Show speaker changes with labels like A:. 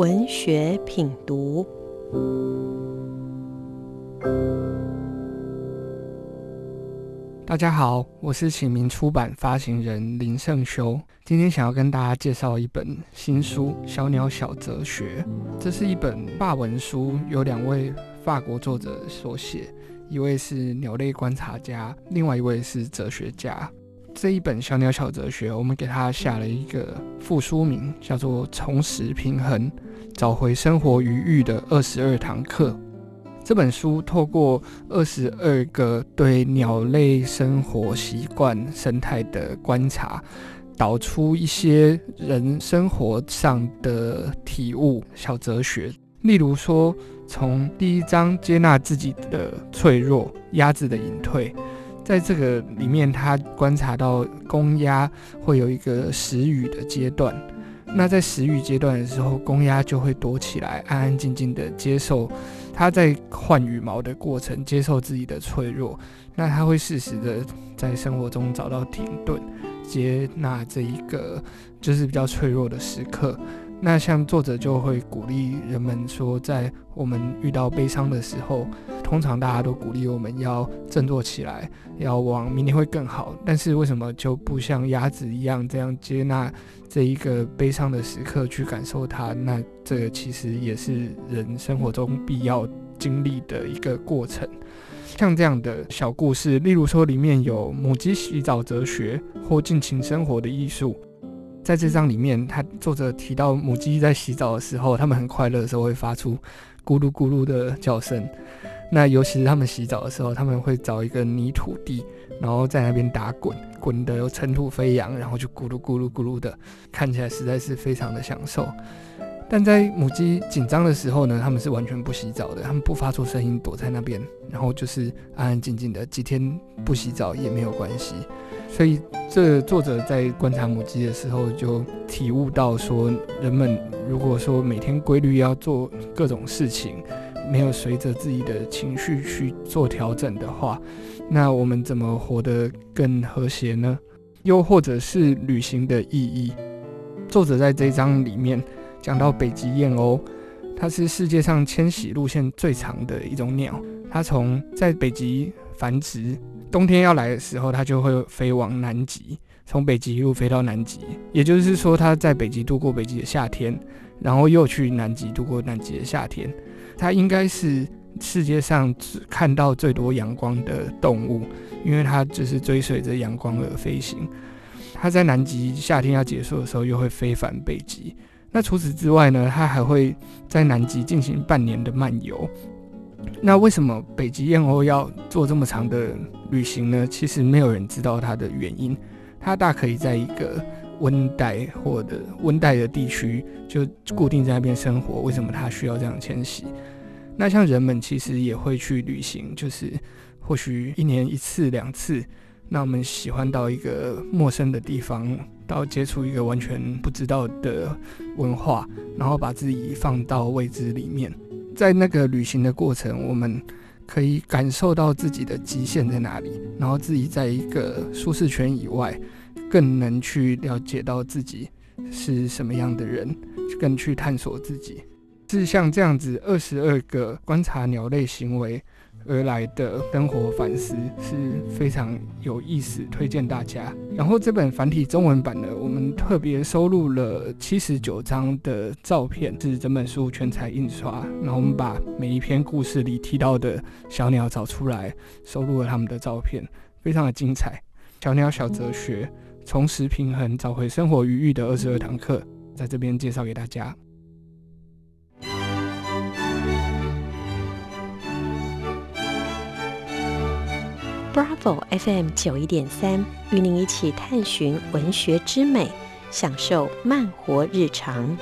A: 文学品读。
B: 大家好，我是启明出版发行人林胜修。今天想要跟大家介绍一本新书《小鸟小哲学》。这是一本法文书，有两位法国作者所写，一位是鸟类观察家，另外一位是哲学家。这一本《小鸟小哲学》，我们给它下了一个副书名，叫做《重拾平衡，找回生活余裕的二十二堂课》。这本书透过二十二个对鸟类生活习惯、生态的观察，导出一些人生活上的体悟、小哲学。例如说，从第一章接纳自己的脆弱，鸭子的隐退。在这个里面，他观察到公鸭会有一个食羽的阶段。那在食羽阶段的时候，公鸭就会躲起来，安安静静的接受它在换羽毛的过程，接受自己的脆弱。那它会适时的在生活中找到停顿，接纳这一个就是比较脆弱的时刻。那像作者就会鼓励人们说，在我们遇到悲伤的时候，通常大家都鼓励我们要振作起来，要往明天会更好。但是为什么就不像鸭子一样这样接纳这一个悲伤的时刻去感受它？那这个其实也是人生活中必要经历的一个过程。像这样的小故事，例如说里面有母鸡洗澡哲学或尽情生活的艺术。在这章里面，他作者提到母鸡在洗澡的时候，它们很快乐的时候会发出咕噜咕噜的叫声。那尤其是它们洗澡的时候，他们会找一个泥土地，然后在那边打滚，滚得尘土飞扬，然后就咕噜咕噜咕噜的，看起来实在是非常的享受。但在母鸡紧张的时候呢，它们是完全不洗澡的，它们不发出声音，躲在那边，然后就是安安静静的，几天不洗澡也没有关系。所以，这作者在观察母鸡的时候，就体悟到说，人们如果说每天规律要做各种事情，没有随着自己的情绪去做调整的话，那我们怎么活得更和谐呢？又或者是旅行的意义？作者在这一章里面讲到北极燕鸥，它是世界上迁徙路线最长的一种鸟，它从在北极繁殖。冬天要来的时候，它就会飞往南极，从北极一路飞到南极。也就是说，它在北极度过北极的夏天，然后又去南极度过南极的夏天。它应该是世界上只看到最多阳光的动物，因为它就是追随着阳光而飞行。它在南极夏天要结束的时候，又会飞返北极。那除此之外呢？它还会在南极进行半年的漫游。那为什么北极燕鸥要做这么长的旅行呢？其实没有人知道它的原因。它大可以在一个温带或者温带的地区就固定在那边生活。为什么它需要这样迁徙？那像人们其实也会去旅行，就是或许一年一次两次。那我们喜欢到一个陌生的地方，到接触一个完全不知道的文化，然后把自己放到未知里面。在那个旅行的过程，我们可以感受到自己的极限在哪里，然后自己在一个舒适圈以外，更能去了解到自己是什么样的人，更去探索自己。是像这样子，二十二个观察鸟类行为。而来的生活反思是非常有意思，推荐大家。然后这本繁体中文版呢，我们特别收录了七十九张的照片，是整本书全彩印刷。然后我们把每一篇故事里提到的小鸟找出来，收录了他们的照片，非常的精彩。小鸟小哲学，重拾平衡，找回生活余裕的二十二堂课，在这边介绍给大家。
A: Bravo FM 九一点三，与您一起探寻文学之美，享受慢活日常。